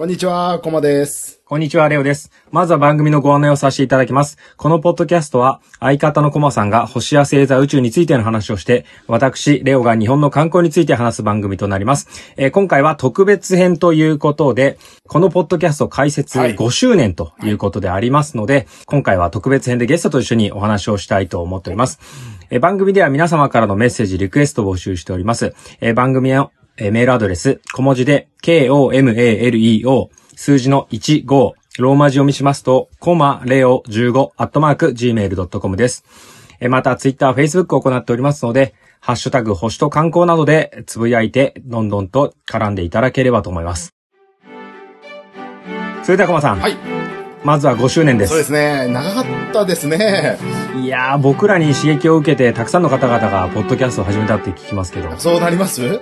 こんにちは、コマです。こんにちは、レオです。まずは番組のご案内をさせていただきます。このポッドキャストは、相方のコマさんが星や星座宇宙についての話をして、私、レオが日本の観光について話す番組となります。えー今回は特別編ということで、このポッドキャスト開設はい5周年ということでありますので、今回は特別編でゲストと一緒にお話をしたいと思っております。えー番組では皆様からのメッセージ、リクエストを募集しております。えー番組のえーメールアドレス、小文字で、k-o-m-a-l-e-o、数字の15、ローマ字を見しますと、コマレオ15、アットマーク、gmail.com です。えーまた、ツイッター、フェイスブックを行っておりますので、ハッシュタグ、星と観光などでつぶやいて、どんどんと絡んでいただければと思います。それでは、コマさん。はい。まずは5周年です。そうですね。長かったですね。いやー、僕らに刺激を受けて、たくさんの方々が、ポッドキャストを始めたって聞きますけど。そうなります？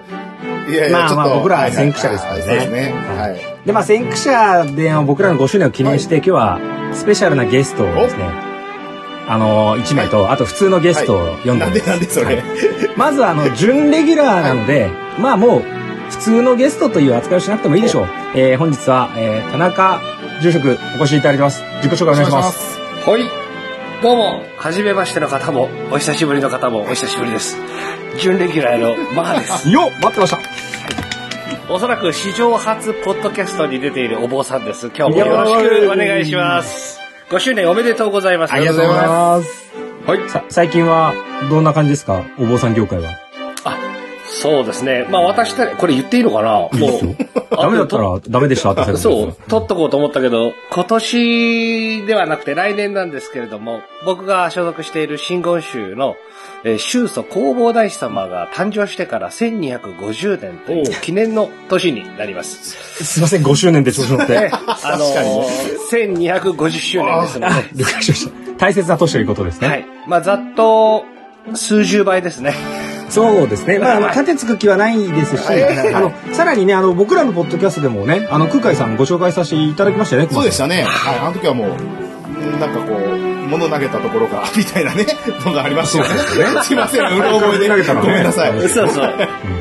いやいや、まあ。まあ僕らははい先駆者ですからねはいですね。ははい。で、まあ、先駆者であの僕らの5周年を記念して、今日はスペシャルなゲストをですね、あの、1名と、あと普通のゲストを読んでなんでなんでそれ？はいまずはあの、準レギュラーなので、まあもう、普通のゲストという扱いをしなくてもいいでしょう。えー本日は、えー田中住職お越しいただいてます。自己紹介お願いします。す。はい。どうも、はじめましての方も、お久しぶりの方も、お久しぶりです。準レギュラーのマハです。よっ待ってましたおそらく史上初ポッドキャストに出ているお坊さんです。今日もよろしくお願いします。5周年おめでとうございます。ありがとうございます。はい。さ、最近は、どんな感じですか？お坊さん業界は。あ、そうですね。まあ私たこれ言っていいのかな？もう。ダメだったらダメでしたっそう、取っとこうと思ったけど、今年ではなくて来年なんですけれども、僕が所属している真言宗の、えー宗祖弘法大師様が誕生してから1250年という記念の年になります。すいません、5周年で調子乗って。ね、あのー、1250周年ですのあ、了解しました。大切な年ということですで、ね。はい。まあざっと、数十倍ですね。そうですね。まあ、あの、盾つく気はないですし、あの、さらにね、あの、僕らのポッドキャストでもね、あの、空海さんご紹介させていただきましたよね。そうでしたね。はい。あの時はもう、なんかこう、物投げたところが、みたいなね、のがありましたよね。すいません、うろ覚えで。投げたごめんなさい。そうそう。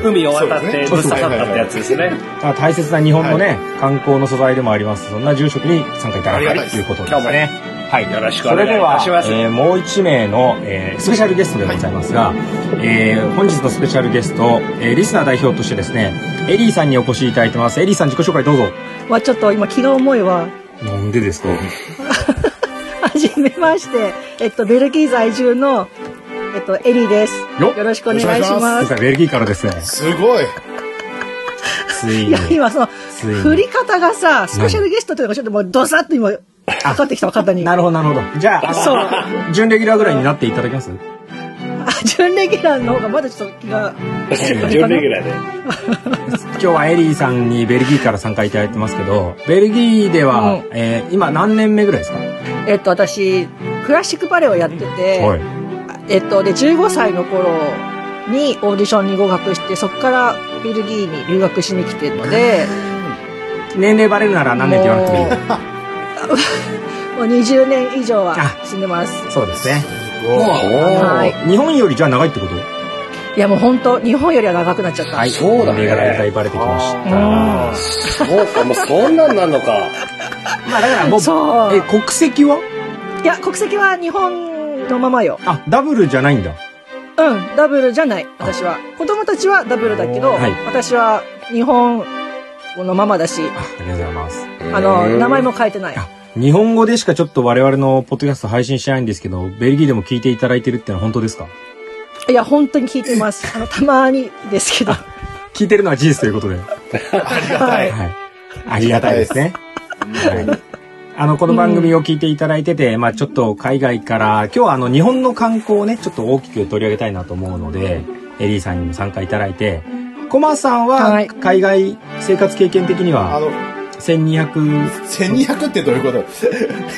海を渡ってそうですねぶっ刺さったってやつですね。あ大切な日本のね、観光の素材でもあります。そんな住職に参加いただありがたいということですね。はい。よろしくお願いいたしますそれでは、えーもう一名の、えースペシャルゲストでございますが、えー本日のスペシャルゲスト、えーリスナー代表としてですね、エリーさんにお越しいただいてます。エリーさん自己紹介どうぞ。まあちょっと今気が重いわ。なんでですか？はじめまして、えっと、ベルギー在住の、えっと、エリーです。よよろしくお願いしま。ますベルギーからですね。すごい。ついにいや、。今その、振り方がさ、スペシャルゲストというのがちょっともうドサッと今、かかってきた方に。なるほど、なるほど。じゃあ、そう準レギュラーぐらいになっていただけます？あ、準レギュラーの方がまだちょっと気が。準レギュラーで。今日はエリーさんにベルギーから参加いただいてますけど、ベルギーでは、うんえー今何年目ぐらいですか？えっと、私、クラシックバレエをやってて、はい。えっと、で、15歳の頃にオーディションに合格して、そこからベルギーに留学しに来てるので、年齢バレるなら何年って言わなくてもいい。もう20年以上はあ住んでます。そうですね。はい。日本よりじゃあ長いってこと？いやもう本当日本よりは長くなっちゃった。はい。そうだね年齢が大体バレてきました。うん。そうか、もうそんなんなんのか。まあだからもう、そうえ、国籍は？いや、国籍は日本のままよ。あ、ダブルじゃないんだ。うん、ダブルじゃない、私は。子供たちはダブルだけど、はい私は日本のままだし、あありがとうございます。あの、名前も変えてない。あ日本語でしかちょっと我々のポッドキャスト配信しないんですけど、ベルギーでも聞いていただいてるってのは本当ですか？いや、本当に聞いてます。あの、たまにですけど。聞いてるのは事実ということで。はい。はい。ありがたいですね。はい。あの、この番組を聞いていただいてて、まあちょっと海外から、今日はあの、日本の観光をね、ちょっと大きく取り上げたいなと思うので、エリーさんにも参加いただいて、コマさんははい海外生活経験的には？あの、1200、1200ってどういうこと？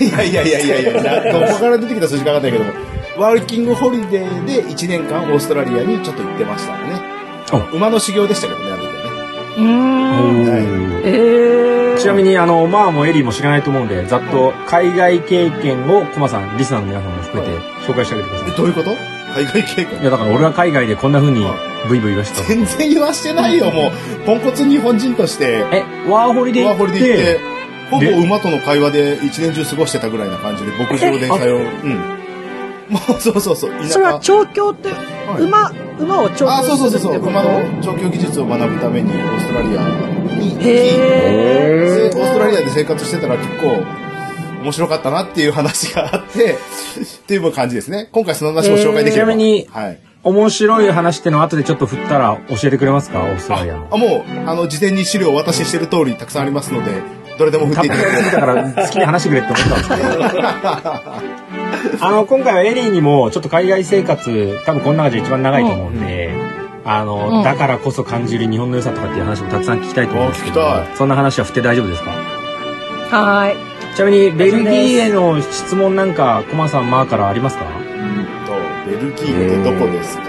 い やいやいやいやいや、などこから出てきた数字かわかんないけども、ワーキングホリデーで1年間オーストラリアにちょっと行ってましたね。あ馬の修行でしたけどね、あの時はね。うーん。おーえー。ちなみに、あの、マーもエリーも知らないと思うんで、ざっと海外経験をコマさん、リスナーの皆さんも含めて紹介してあげてください。えどういうこと？海外経験いや、だから俺は海外でこんな風にブイブイ言わしてた全然言わしてないよ、もう。ポンコツ日本人として、え、ワーホリで行っワーホリで行ってて、、ほぼで馬との会話で一年中過ごしてたぐらいな感じで、牧場で通う。うん。もう、そうそうそう。それは調教って、馬、馬を調あ、教そうそうそうそう。馬の調教技術を学ぶためにオーストラリアに行き、へでオーストラリアで生活してたら結構面白かったなっていう話があって、っていう感じですね。今回その話を紹介できれば。ちなみにはい。面白い話ってのを後でちょっと振ったら教えてくれますか？オーストラリアの。あ、もう、あの、事前に資料をお渡ししてる通りたくさんありますので、どれでも振っていただければ。だから好きに話してくれって思ったんですけど。あの、今回はエリーにもちょっと海外生活、多分この中で一番長いと思うんで、あの、うんだからこそ感じる日本の良さとかっていう話もたくさん聞きたいと思うんですけどあ聞きた、そんな話は振って大丈夫ですか？はーい。ちなみにベルギーへの質問なんか、コマさん、マーからありますか？うんと、ベルギーってどこですか？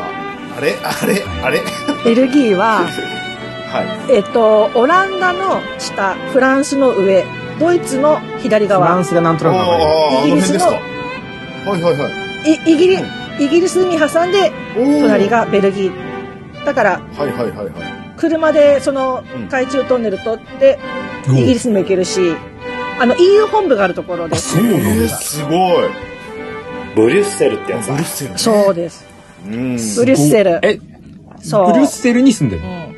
あれ？あれ？あれ？ベルギーは、はい。えっと、オランダの下、フランスの上、ドイツの左フラ側ン、スがなんとなくイギリスの辺ですか？はいはいはい。いイギリイギリスに挟んで、隣がベルギー。だから、はいはいはいはい。車でそのうん。海中トンネル通って、うんイギリスにも行けるし、あの EU 本部があるところであ、す。そうなんえー、だ。すごい。ブリュッセルってやつだブリュッ。セルね。そうです。うん。ブリュッセル。え、そうブリュッセルに住んでるの？うん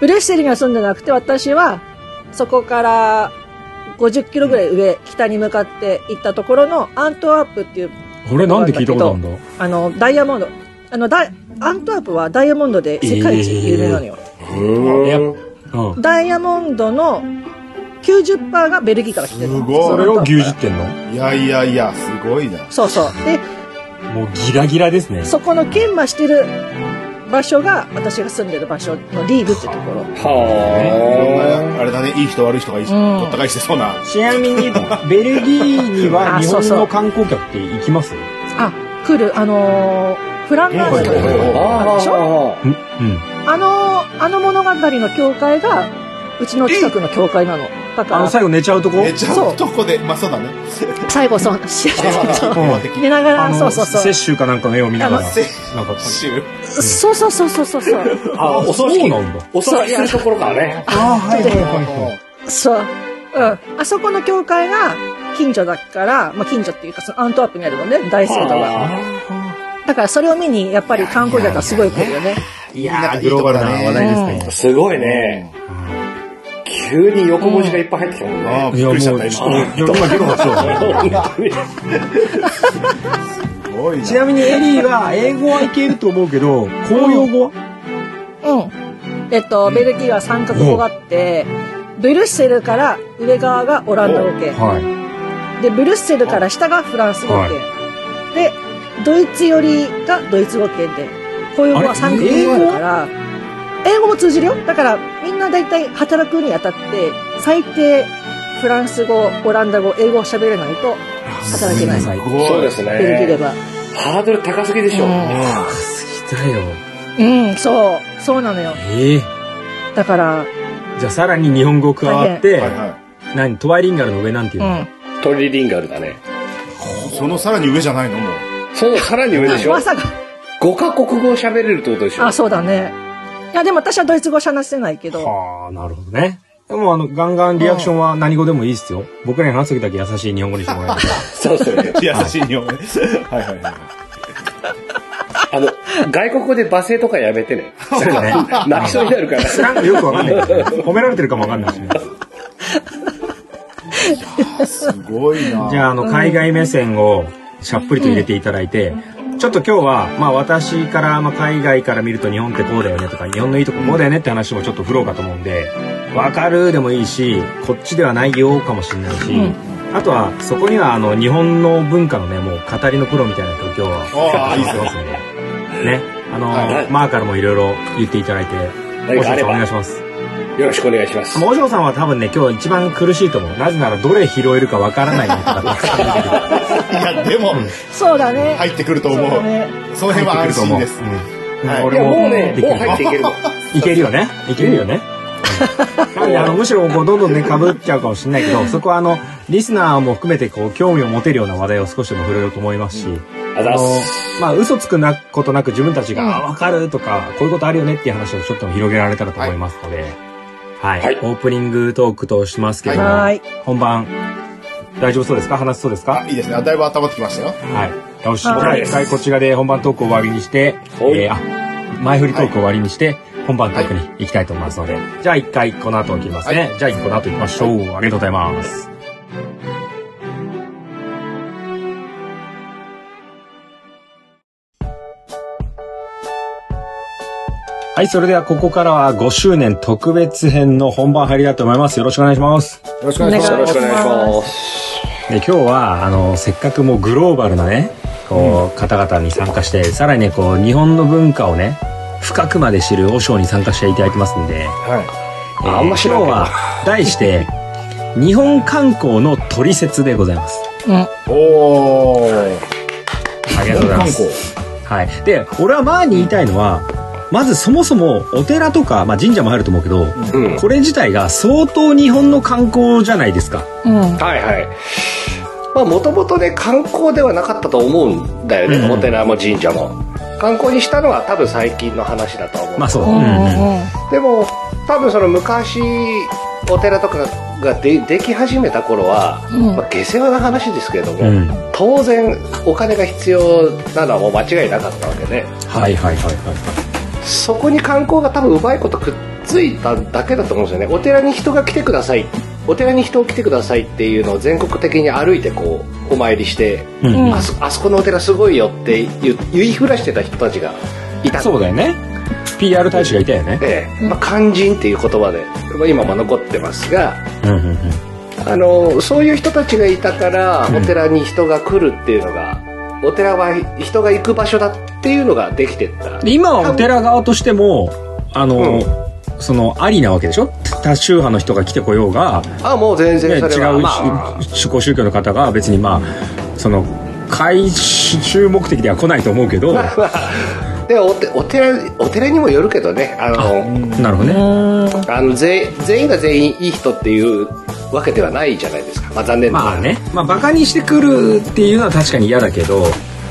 ブリュッセルには住んでなくて、私はそこから50キロぐらい上、北に向かって行ったところのアントワープっていう、これなんで聞いたことあるんだ？あの、ダイヤモンド。あの、ダイアントワープはダイヤモンドで世界一有名なのよ。いやうん。ダイヤモンドの90%がベルギーから来てるの。すごいそれを牛耳ってんの？いやいやいや、すごいな。そうそう。で、もうギラギラですね。そこの研磨してる場所が、私が住んでる場所のリーグってところ。はあれだね、いい人悪い人がいんごった返してそうな。ちなみに、ベルギーには日 本あそうそうの観光客って行きます？あ、来る、あのーフランダースのはいはいはいあ。あるでしょ？うん。うん。あのーあの物語の教会が、うちの近くの教会なの。だかあの、ら、最後寝ちゃうとこ？めちゃうとこ？で、まあそうだね。最後そう、寝ながら、そうそうそう。摂取かなんかの絵を見ながら。あなんせか、週。そうそうそうそうそうそう。あ、お葬そう式なんだ。お葬式するところからね。ああ、はいはいはいはい。そう。うん。あそこの教会が近所だから、まあ近所っていうか、そのアントワープにあるのね、大聖堂が。だからそれを見に、やっぱり観光客がすごい来るよね。いやー、グローバルな話題ですね。すごいね。急に横文字がいっぱい入ってきたもんね。ああ、びいや、もう、っくりしちゃった、今。そう。ちなみにエリーは、英語はいけると思うけど、公用語は？うん。えっと、ベルギーは3カ国語があって、ブルッセルから上側がオランダ語圏。はい。で、ブルッセルから下がフランス語圏。はいで、ドイツ寄りがドイツ語圏で、こういう語はあれ3カ国語あるから、英語も通じるよ。だから、みんな大体働くにあたって、最低、フランス語、オランダ語、英語を喋れないと働けない。そうですね。ベルギーでは。ハードル高すぎでしょ。うんすぎだよ。うん、そう。そうなのよ。ええだから、じゃあさらに日本語加わって、はいは何？トワイリンガルの上なんていうの、うん。トリリンガルだね。い。そのさらに上じゃないの？もう。そのさらに上でしょ まさか、5カ国語喋れるってことでしょあ、そうだね。いや、でも私はドイツ語話せないけど、はあ、なるほどね。でもあの、ガンガンリアクションは何語でもいいっすよ。僕らに話す時だけ優しい日本語にしてもらえれば。そうですよね。優しい日本語ね。はいはいはい。あの、外国語で罵声とかやめてね。そうね。泣きそうになるから。なんかよくわかんないけどね。褒められてるかもわかんないしね。すごいな。じゃあ、あの、海外目線をしゃっぷりと入れていただいて、ちょっと今日は、まあ私から、まあ海外から見ると日本ってこうだよねとか、日本のいいとここうだよねって話もちょっと振ろうかと思うんで、わかるでもいいし、こっちではないよかもしれないし、あとはそこにはあの日本の文化のね、もう語りのプロみたいな人を今日はいいますね。んで、ね、あの、はいマーからもいろいろ言っていただいて、お願いします。よろしくお願いします。お嬢さんは多分ね、今日一番苦しいと思う。なぜならどれ拾えるかわからないネタだから。いや、でも、そうだね。入ってくると思う。そね。その辺は安心です。うんはい俺ももうね、もう入っていけるもん。いけるよね。いけるよね。なんであのむしろこうどんどんね被っちゃうかもしれないけど、そこはあのリスナーも含めてこう興味を持てるような話題を少しでも触れようと思いますし、ああざっあのす、まあ、嘘つくなことなく自分たちが、うんあわかるとか、こういうことあるよねっていう話をちょっと広げられたらと思いますので、はい。はいオープニングトークとしますけども、はい。本番、大丈夫そうですか？話せそうですか？あ、いいですね。あだいぶ温まってきましたよ。はい。よし、一回こちらで本番トークを終わりにして、はいえー、あ、前振りトークを終わりにして、本番トークに行きたいと思いますので、じゃあ一回この後行きますね。じゃあこの後行きましょう。ありがとうございます。はい、それではここからは5周年特別編の本番入りたいと思います。よろしくお願いします。よろしくお願いします。よろしくお願いします。で今日はあのせっかくもうグローバルなねこう、方々に参加してさらにねこう日本の文化をね深くまで知る和尚に参加していただいてますんで、はえーあんま知らん今日は題して日本観光の取説でございますうん。い。おー。ありがとうございますはいで俺は前に言いたいのはまずそもそもお寺とか、まあ、神社も入ると思うけど、うん。これ自体が相当日本の観光じゃないですかうん。はいはい。まあもともとね観光ではなかったと思うんだよね、うんお寺も神社も。観光にしたのは多分最近の話だと思う。まあそう、うん。うんうんでも多分その昔お寺とかがででき始めた頃は、うんまあ、下世話な話ですけれども、うん当然お金が必要なのはもう間違いなかったわけではいはいはいはいそこに観光が多分うまいことくっついただけだと思うんですよね。お寺に人が来てください。お寺に人を来てくださいっていうのを全国的に歩いてこうお参りして、うん。うんあそあそこのお寺すごいよって言いふらしてた人たちがいた。そうだよね。PR 大使がいたよね。ええ。まあ、肝心っていう言葉でまあ今も残ってますがうんうんうん。あのそういう人たちがいたからうん。お寺に人が来るっていうのが、お寺は人が行く場所だっていうのができてった。で今はお寺側としてもあの、そのありなわけでしょ？多宗派の人が来てこようが、あもう全ね、然それは、違うまあ。し宗宗教の方が別にまあその回収目的では来ないと思うけど。まあまあでおてお寺お寺にもよるけどねあのなるほどね、うん。あの全全員が全員いい人っていうわけではないじゃないですか、まあ、残念ながら。まあね。まあバカにしてくるっていうのは確かに嫌だけど。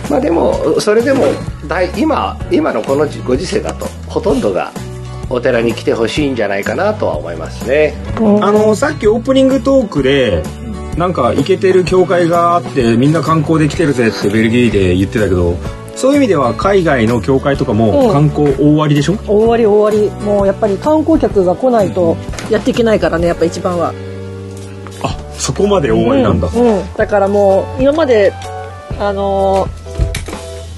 まあでもそれでもだい今今のこのご時世だとほとんどがお寺に来てほしいんじゃないかなとは思いますね。あのさっきオープニングトークでなんかイケてる教会があってみんな観光で来てるぜってベルギーで言ってたけどそういう意味では海外の教会とかもうん観光大ありでしょ、終わり終わり。もうやっぱり観光客が来ないとやっていけないからね、やっぱ一番は。あそこまで大ありなんだ、うん。うんだからもう、今まで、あの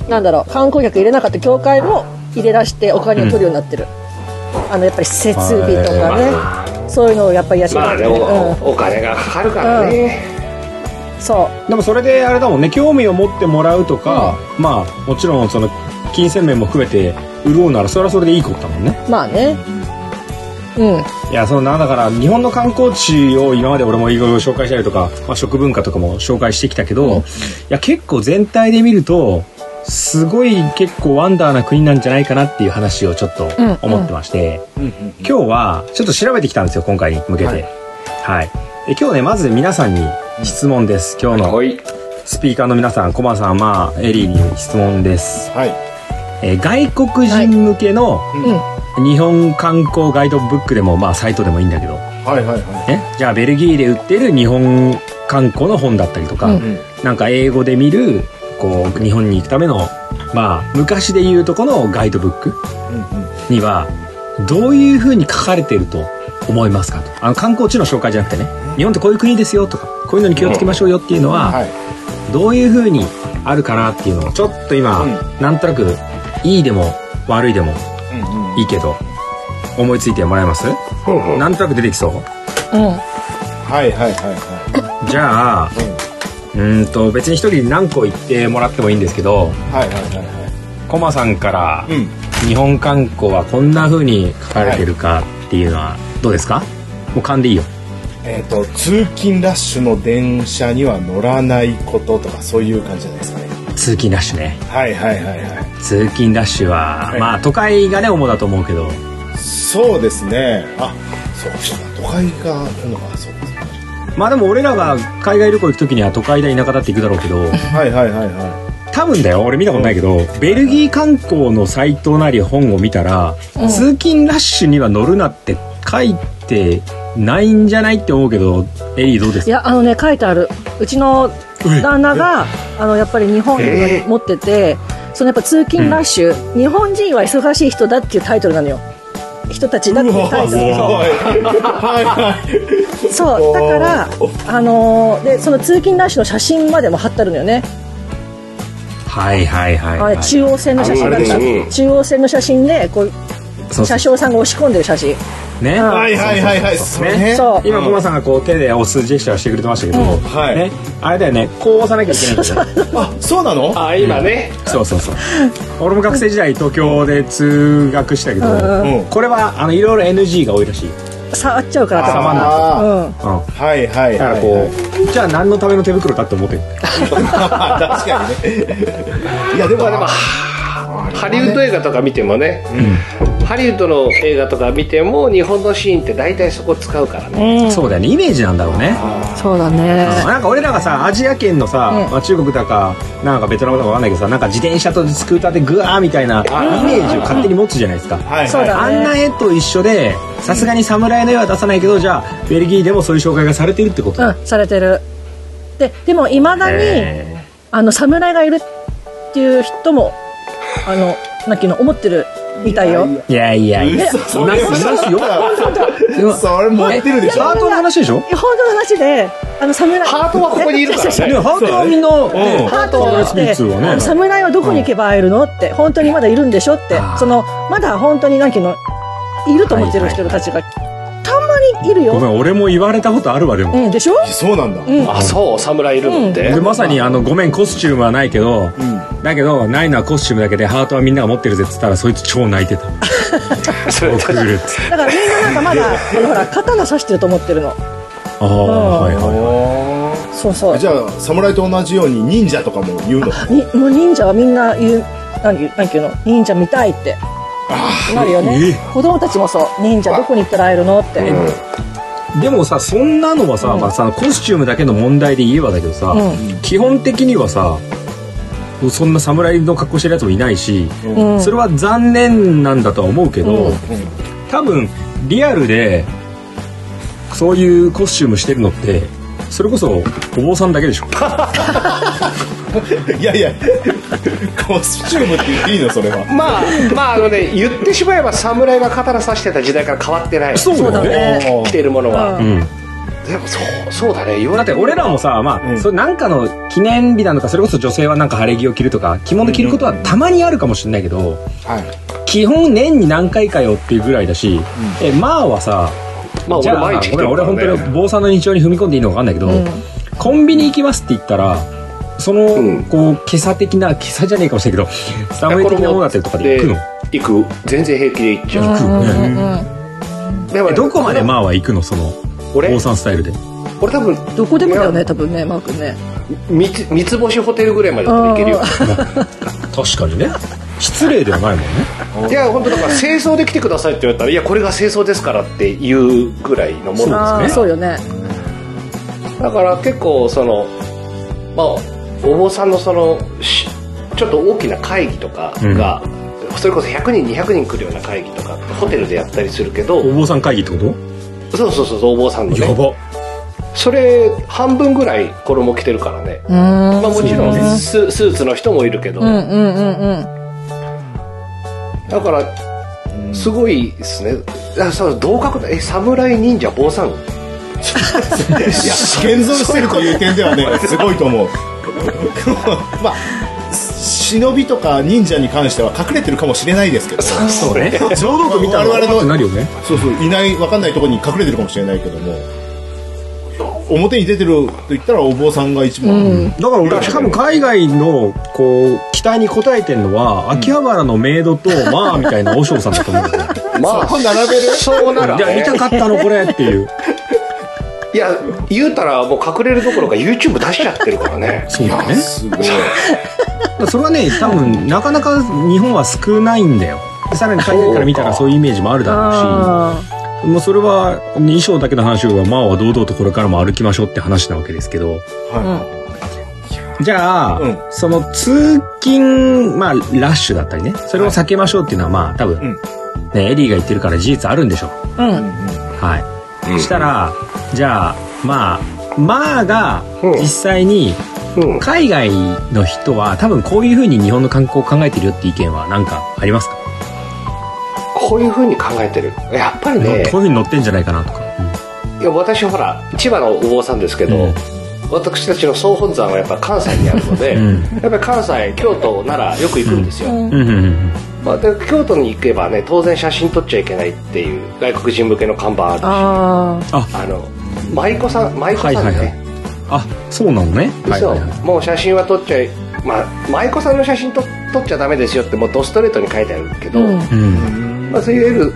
ーなんだろう、観光客入れなかった教会も入れ出してお金を取るようになってる。あの、やっぱり設備とかね。そういうのをやっぱりやってまあでうんも、お金がかかるからね、そう。でもそれであれだもんね。興味を持ってもらうとか、まあもちろんその金銭面も含めて潤うならそれはそれでいいことだもんね。まあね。うん。いやそのなだから日本の観光地を今まで俺もいろいろ紹介したりとか、まあ、食文化とかも紹介してきたけど、いや結構全体で見るとすごい結構ワンダーな国なんじゃないかなっていう話をちょっとうん。思ってまして、うんうん今日はちょっと調べてきたんですよ今回に向けて。ははいい、で今日ねまず皆さんに質問です。今日のはい。スピーカーの皆さんコマさんまあエリーに質問です、はい。えー外国人向けのうん。日本観光ガイドブックでもまあサイトでもいいんだけど。はいはいはね、じゃあベルギーで売ってる日本観光の本だったりとか、うん。なんか英語で見るこう日本に行くためのまあ昔で言うとこのガイドブック。にはどういうふうに書かれてると思いますかとあの観光地の紹介じゃなくてね日本ってこういう国ですよとかこういうのに気をつけましょうよっていうのは、はい。どういうふうにあるかなっていうのをちょっと今、うなんとなくいいでも悪いでもうんうん。いいけど思いついてもらえます？うんうんなんとなく出てきそう？うん。はいはいはいはじゃあい。うん。と別に一人で何個言ってもらってもいいんですけどはいはいはいはコマさんからい。うん。日本観光はこんな風に書かれてるかっていうのはどうですか？もう勘でいいよえっ、と、通勤ラッシュの電車には乗らないこととかそういう感じじゃないですかね。通勤ラッシュねはいはいはいは通勤ラッシュは、はいまあ都会がね主だと思うけどい。そうですね。あ、そうか。都会が来るのか。そうですね。まあでも俺らが海外旅行行く時には都会だ田舎だって行くだろうけどはいはいはいは多分だよ。俺見たことないけどベルギー観光のサイトなり本を見たら、通勤ラッシュには乗るなって書いてないんじゃないって思うけどエリーどうです？かいやあのね書いてある。うちの旦那があのやっぱり日本に持ってて、そのやっぱ通勤ラッシュ、日本人は忙しい人だっていうタイトルなのよ。人たちだっていうタイトル。そう。だからあのーでその通勤ラッシュの写真までも貼ってあるのよね、はいはいはい、はい、中央線の写真だった。あれです中央線の写真でこうそう車掌さんが押し込んでる写真。ね、うん。はいはいはいはい。それね。そう。今コマさんがこう手で押すジェスチャーしてくれてましたけど、はい。ね、あれだよね。こう押さなきゃいけないんだよ。ねあ、そうなの？あ、今ね。そうそうそう。俺も学生時代東京で通学したけど、うん。これはあのいろいろ NG が多いらしい、触っちゃうからと触んないあうん。うん、はいはいだからはい。こう、じゃあ何のための手袋かって思って。る確かにね。いやでも、まあでも、ハリウッド映画とか見てもね、ハリウッドの映画とか見ても、日本のシーンって大体そこ使うからね。うん。そうだよね。イメージなんだろうね。そうだね。なんか俺らがさアジア圏のさ、うん。まあ、中国だかなんかベトナムだかわかんないけどさなんか自転車とスクーターでグワーみたいなイメージを勝手に持つじゃないですか、はいそうだあんな絵と一緒でさすがに侍の絵は出さないけどじゃあベルギーでもそういう紹介がされてるってこと？うんされてる。ででもいまだにへあの侍がいるっていう人もあのなんていうの思ってるみたいよ。いやいやいや。嘘。いますよ。それ持ってるでしょ。ハートの話でしょ？いや本当の話であの侍。ハートはここにいるから。ねねハートはみんな、ね、ハートはね。侍はどこに行けば会えるの？って本当にまだいるんでしょ？って。そのまだ本当になんていうのいると思ってる人たちがたまにいるよ、ごめん俺も言われたことあるわでも、うん、でしょ？そうなんだ。うん。あ、そう、侍いるのって。でまさにあのごめんコスチュームはないけど、だけどないのはコスチュームだけでハートはみんなが持ってるぜっつったらそいつ超泣いてた。送るっつって。だからみんななんかまだ ほら刀刺してると思ってるの。ああ、はいはそうそう。じゃあ、侍と同じように忍者とかも言うの？にもう忍者はみんな言う何何ていうの？忍者見たいってなるよね、子供たちもそう。忍者どこに行ったら会えるのって、いでもさそんなのはさ,、うん。まあ、さコスチュームだけの問題で言えばだけどさ、うん。基本的にはさそんな侍の格好してるやつもいないし、うん。それは残念なんだとは思うけど、うん。多分リアルでそういうコスチュームしてるのってそれこそお坊さんだけでしょ いやいや、コスチュームって言っていいのそれは。まあ、まあ、あのね、言ってしまえば侍が刀刺してた時代から変わってない。そうそうだね着てるものは。うんうんでも、そう、そうだね。言われだって俺らもさまあ、うんそれなんかの記念日なのかそれこそ女性はなんか晴れ着を着るとか着物着ることはたまにあるかもしれないけど、はい。基本年に何回かよっていうぐらいだし、えまあはさまあ、じゃあ俺毎日着て俺俺るからね本当に坊さんの日常に踏み込んでいいのか分かんないけど、うんコンビニ行きますって言ったらその、うん。こう今朝的な今朝じゃねえかもしれないけどスタム的なものだったりとかで行くの？行く。全然平気で行っちゃう。行くよね、うんうん。でもどこまでまあは行くの？その俺？坊さんスタイルで。俺多分、どこでもだよね多分ねマー君ね。三つ三つ星ホテルぐらいまで行けるよ。確かにね。失礼ではないもんね。いや、本当だから、清掃で来てくださいって言われたら、いや、これが清掃ですからっていうぐらいのものああねそうよね。だから結構そのまあお坊さんのそのしちょっと大きな会議とかが、それこそ100人200人来るような会議とかホテルでやったりするけどお坊さん会議ってこそうそうそうそうお坊さんのね。とやば。それ半分ぐらい衣着てるからね、うん。まあ、もちろんうんススーツの人もいるけど、うんうんうんうん。だからすごいですね。あそう同格だえ侍忍者坊さんいや、現存してるという点ではね、すごいと思う。まあ、忍びとか忍者に関しては隠れてるかもしれないですけど、そうそうね。堂々と見たら我々のなるよねそう、いない、わかんないところに隠れてるかもしれないけども、表に出てると言ったらお坊さんが一番。だから俺しかも海外のこう期待に応えてるのは、秋葉原のメイドと まあみたいな和尚さんだと思う。まあ並べる？そうなら、じゃあ見ねた、かったのこれっていういや言うたらもう隠れるどころか YouTube 出しちゃってるからね。そうだねすごい。それはね多分なかなか日本は少ないんだよ。さらに海外から見たらそういうイメージもあるだろうあしもうそれは衣装だけの話はまあは堂々とこれからも歩きましょうって話なわけですけど。はじゃあ、うん。その通勤、まあ、ラッシュだったりね、それを避けましょうっていうのは、まあ、多分、うん。ね、エリーが言ってるから事実あるんでしょう。うん。はい。したら、じゃあ、まあ、まあがうん。実際にうん。海外の人は多分こういう風に日本の観光を考えてるよって意見は何かありますか、こういう風に考えてる。やっぱりねこういう、風に乗ってんじゃないかなとか。いや私ほら、千葉のお坊さんですけど、うん。私たちの総本山はやっぱ関西にあるので、うん。やっぱり関西、京都、奈良よく行くんですよ。うん、うん、うんまあ、で京都に行けばね、当然写真撮っちゃいけないっていう外国人向けの看板あるし、あ。あの、舞妓さん、舞妓さんね、はいはいはいあ、そうなのね。はいそうはいはい。もう写真は撮っちゃい、まあ、舞妓さんの写真撮撮っちゃダメですよってもうドストレートに書いてあるけあ。ど、うん。うん。まあ、そういう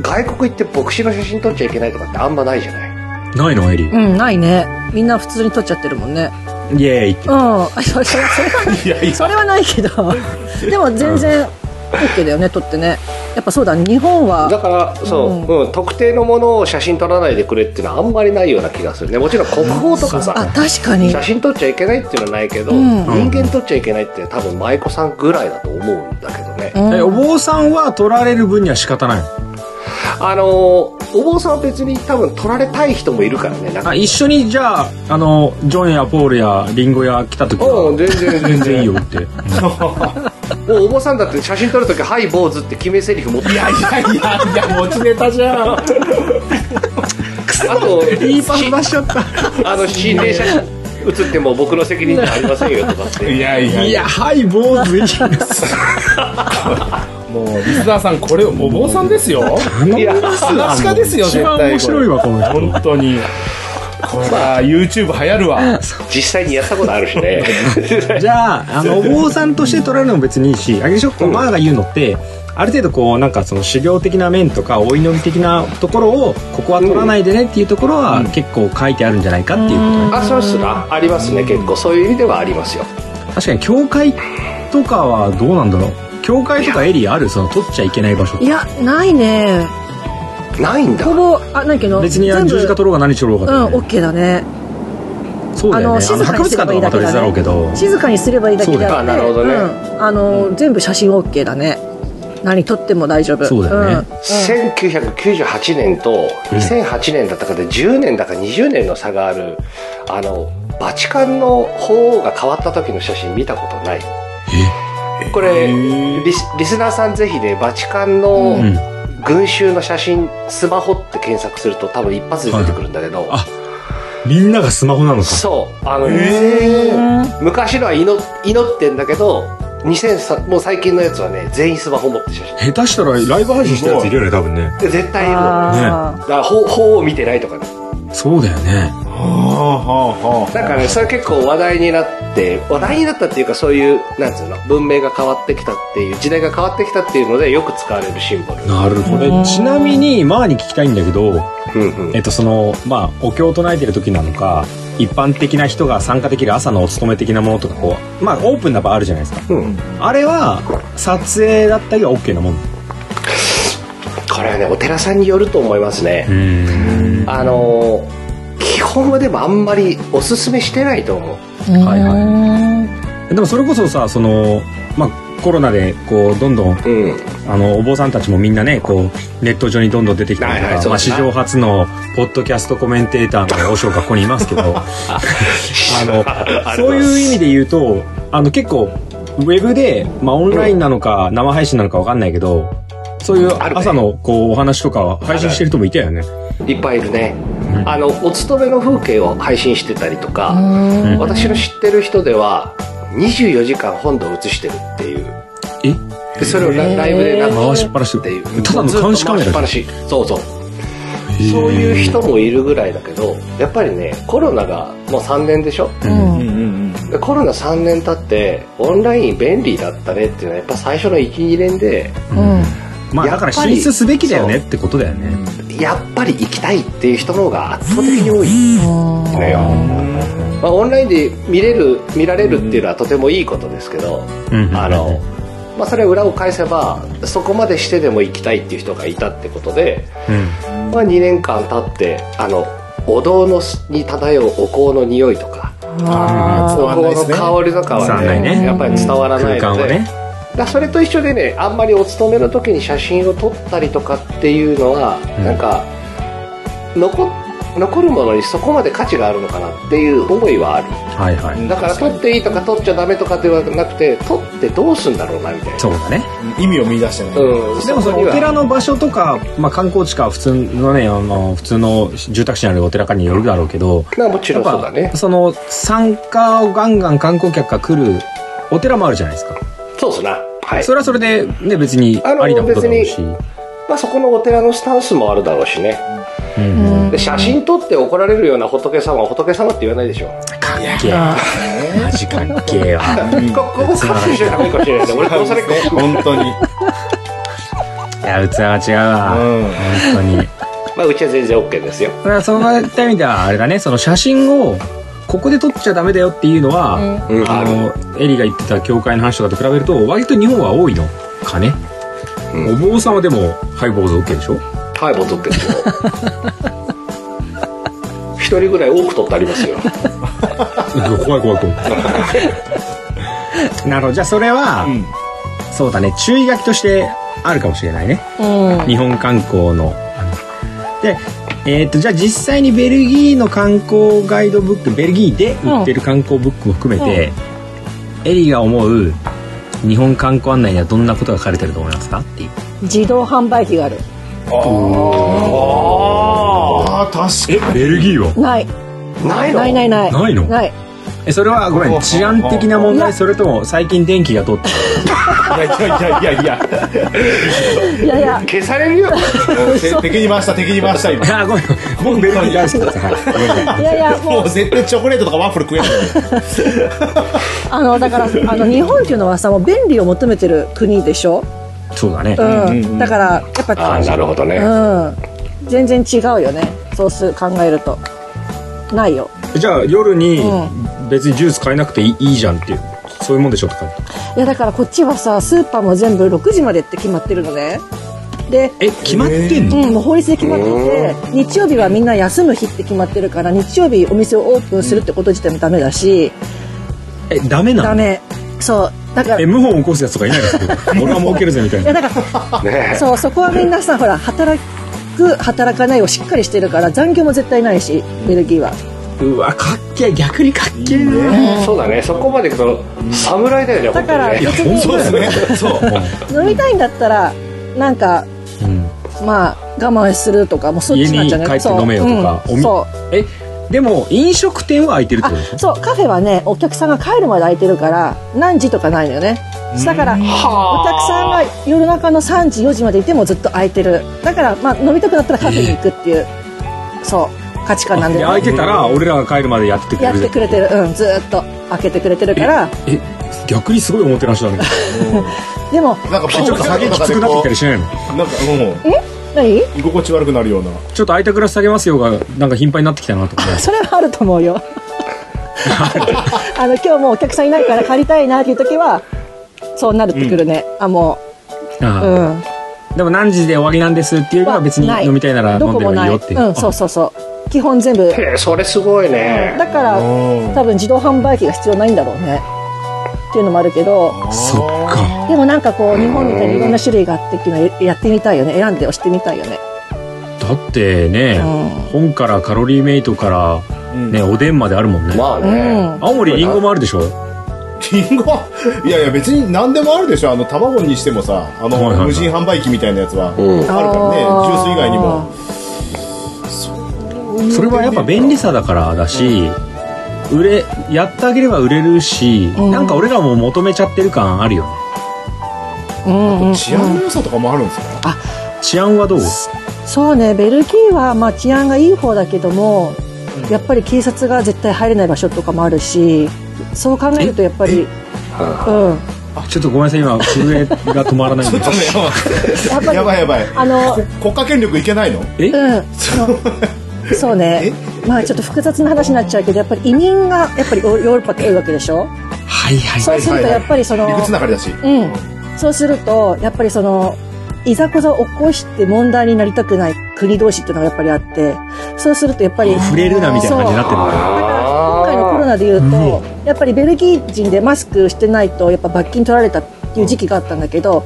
外国行って牧師の写真撮っちゃいけないとかってあんまないじゃない？ないのエリー？うん、ないね。みんな普通に撮っちゃってるもんね。イエーイう。ん。あ それ、それ、それは、それはないけど。でも全然、OK だよね、撮ってね。やっぱそうだ、日本は。だからそう、うん特定のものを写真撮らないでくれっていうのはあんまりないような気がするねもちろん国宝とかあ、さ確かに。写真撮っちゃいけないっていうのはないけど、うん人間撮っちゃいけないって多分舞妓さんぐらいだと思うんだけどね、うんえ、お坊さんは取られる分には仕方ないの？あのーお坊さんは別に多分撮られたい人もいるからね。あ、一緒にじゃあ、あの、ジョンやポールやリンゴや来た時は、うん全然全全然いい然よって。もう お坊さんだって写真撮るとき「はい坊主」って決め台詞持って。いやいやいやいや持ちネタじゃん。あといいパス出しちゃった。あの心霊写真写っても僕の責任じゃありませんよとかって。いやいやいや、はい、坊主いいです。もうリスナーさんこれお坊さんですよ。いや話家ですよ一番絶対面白いわ、この人。本当に。これは YouTube 流行るわ。実際にやったことあるしね。じゃあ、あの、お坊さんとして取られるのも別にいいし、あれでしょ、こうマーが言うのって、ある程度こう、なんかその修行的な面とか、お祈り的なところを、ここは取らないでねっていうところは、結構書いてあるんじゃないかっていうことね。あそうっすなありますね。結構そういう意味ではありますよ。確かに、教会とかはどうなんだろう。教会とかエリアあるその取っちゃいけない場所いや、ないね。ないんだほぼ、あ、ないけど。別に十字架取ろうが何しろうがうん、ね、OK だね。そうだよね。あの静かに博物館とかまた別だろうけど。静かにすればいいだけであって。そうだよあなるほどねうん。あの、全部写真 OK だね。何撮っても大丈夫。そうだよねん1998年と2008年だったかで10年だか20年の差があるあのバチカンの法王が変わった時の写真見たことないこれリスリスナーさんぜひねバチカンのうん。群衆の写真スマホって検索すると多分一発で出てくるんだけど、あみんながスマホなのか。そう。あの、へうん昔のは祈祈ってんだけど2003もう最近のやつはね全員スマホ持って写真。下手したらライブ配信したやついるよね、多分ね。で絶対いるの。あだから法法を見てないとかね。そうだよね。なんかね、それ結構話題になって、話題になったっていうかそういう、なんつうの、文明が変わってきたっていう、時代が変わってきたっていうのでよく使われるシンボル。なるほど。ちなみに、マーに聞きたいんだけど、うんうんえっと、その、まあ、お経を唱えてる時なのか、一般的な人が参加できる朝のお勤め的なものとか、こう、まあ、オープンな場あるじゃないですか。うん。あれは、撮影だったりは OK なもん。これはね、お寺さんによると思いますね。ん。あのー基本はでもあんまりおすすめしてないと思う。ーはいはいうんでもそれこそさ、その、まあ、コロナで、こう、どんどん、うん。あの、お坊さんたちもみんなね、こう、ネット上にどんどん出てきたりとか、はいはいまあ、史上初の、ポッドキャストコメンテーターの和尚がここにいますけど、あの、そういう意味で言うと、あの、結構、ウェブで、まあ、オンラインなのか、生配信なのかわかんないけど、そういう朝の、こう、お話とか配信してる人もいたよね。いっぱいいるね。あの、お勤めの風景を配信してたりとか、うん。私の知ってる人では、24時間本土を映してるっていう。え？でそれをラライブでなんか回しっぱなしっていう。ただの監視カメラ回しっぱなし。そうそう。そういう人もいるぐらいだけど、やっぱりね、コロナがもう3年でしょ？ううん。うん。うんでコロナ3年経って、オンライン便利だったねっていうのは、やっぱ最初の1、2年で、うんまあ、だから進出すべきだよねってことだよね。やっぱり行きたいっていう人の方が圧倒的に多いのよ。まあ、オンラインで見れる、見られるっていうのはとてもいいことですけど、うんあの、まあ、それは裏を返せば、そこまでしてでも行きたいっていう人がいたってことで、うん。まあ、2年間経って、あの、お堂のに漂うお香の匂いとか、あー伝わんないですね。香りとかは伝わんないねねやっぱり伝わらないので。だそれと一緒でねあんまりお勤めの時に写真を撮ったりとかっていうのは、うんなんか残残るものにそこまで価値があるのかなっていう思いはあるはいはい。だから撮っていいとか撮っちゃダメとかではなくて撮ってどうすんだろうなみたいなそうだね。意味を見出してない。うん、でもそのお寺の場所とか、まあ観光地か普通のね、あの、普通の住宅地にあるお寺かによるだろうけど、まあもちろんそうだねその参加をガンガン観光客が来るお寺もあるじゃないですか。そうっすなはいそれはそれでね、別にあのありなことだろうし。まあそこのお寺のスタンスもあるだろうしねうん。で写真撮って怒られるような仏様は仏様って言わないでしょかっけえ。マジかっけえわ。こここカットしちゃダメかもしれないね俺殺されるか本当に。いや、器が違うわ。うん本当に。まあうちは全然 OK ですよだからそういった意味では、あれだね、その写真を、ここで撮っちゃダメだよっていうのは、うんあの、エリが言ってた教会の話とかと比べると、割と日本は多いのかね。うんお坊さんはでも、ハイボーズ OK でしょ？はいボトってですよ一人ぐらい多く撮ってありますよ怖い怖い怖い。なるほど。じゃあそれは、うんそうだね、注意書きとしてあるかもしれないね。うん。日本観光ので、えっ、と、じゃあ実際にベルギーの観光ガイドブック、ベルギーで売ってる観光ブックも含めて、エリが思う日本観光案内にはどんなことが書かれてると思いますか？っていう。自動販売機がある。ああ、確かに。ベルギーは？ない。ないの？ないないない。ないの？ない。え、それはごめん、治安的な問題？それとも最近電気が通っていやいやいやいやいや。いやいや、消されるよ て敵に回した、敵に回した、今。あ、ごめん、僕ベルギー大好きです。はい。やいや、もうもう、絶対チョコレートとかワッフル食えない。あの、だから、あの、日本っていうのはさ、もう便利を求めてる国でしょ？そうだね。うん。だから、やっぱ、ああなるほどね、うん。全然違うよね。そうする、考えると。ないよ。じゃあ夜にう別にジュース買えなくていいいいじゃんっていう、そういうもんでしょとか。いや、だからこっちはさ、スーパーも全部6時までって決まってるのね。で、え、決まってんの、うん、もう法律で決まってて、日曜日はみんな休む日って決まってるから、日曜日お店をオープンするってこと自体もダメだし、え、ダメなの？ダメ。そう。だから、え、い謀反を起こすやつとかいないの？俺は儲けるぜみたいや、な。だから、ねそう、そこはみんなさ、ほら、働く、働かないをしっかりしてるから、残業も絶対ないし、ベルギーは。うわ、かっけえ、逆にかっけえな。そうだねそこまでいくと侍だよねだから、本当にね別にそうですね。そう。飲みたいんだったら、なんか、うんまあ、我慢するとか、もうそっちなんじゃない？家に帰って飲めよとかそう,、おみうんそえ、でも飲食店は開いてるう。ってこと？でしょあ、そう、カフェはね、お客さんが帰るまで空いてるから、何時とかないのよね。だから、お客さんが夜中の3時、4時までいてもずっと空いてる。だから、まあ、飲みたくなったらカフェに行くっていう、そう、価値観なんで。開いてたら俺らが帰るまでやっててくやっれるてくれてる。うん、ずーっと開けてくれてるから、え、逆にすごいおもてなしだね。でも、なんか、ちょっと酒きつくなってきたりしないのなんか、も何？う、居心地悪くなるような。ちょっと空いたグラス下げますよが、なんか頻繁になってきたなとかね。それはあると思うよ。あの、今日もうお客さんいないから借りたいなっていう時は、そうなるってくるね。あ、もう、ああうん。でも何時で終わりなんですっていうのは別にない飲みたいなら飲んでどこもない。もいいよっていう。うん、そうそうそう。基本全部。それすごいねだから、うん多分自動販売機が必要ないんだろうね。っていうのもあるけど、そっか。でもなんかこう、日本みたいにいろんな種類があってっていうのはやってみたいよね。選んで押してみたいよね。だってね、本からカロリーメイトから、うんね、おでんまであるもんね。まあうね、ん。青森リンゴもあるでしょ？リンゴ？いやいや別に何でもあるでしょあの卵にしてもさあの、無人販売機みたいなやつは、うんあるからねジュース以外にもそれはやっぱ便利さだからだし、売れ、やってあげれば売れるし、うん。なんか俺らも求めちゃってる感あるよね。うんうん治安の良さとかもあるんですか、治安はどう？そうね、ベルギーはまあ治安がいい方だけども、やっぱり警察が絶対入れない場所とかもあるし、そう考えるとやっぱり、うん。ちょっとごめんなさい、今、震えが止まらないんで。ちょっ。とねやっぱりやばいやばい。あの、国家権力いけないの？え？うん。そうね。まあちょっと複雑な話になっちゃうけど、やっぱり移民がやっぱりヨーロッパって多いわけでしょ？はいはいそうするとやっぱりその、陸つながりだしうん。そうすると、やっぱりその、いざこざを起こして問題になりたくない国同士っていうのがやっぱりあって、そうするとやっぱり。触れるなみたいな感じになってるのか今回のコロロナで言うと、やっぱりベルギー人でマスクしてないとやっぱ罰金取られたっていう時期があったんだけど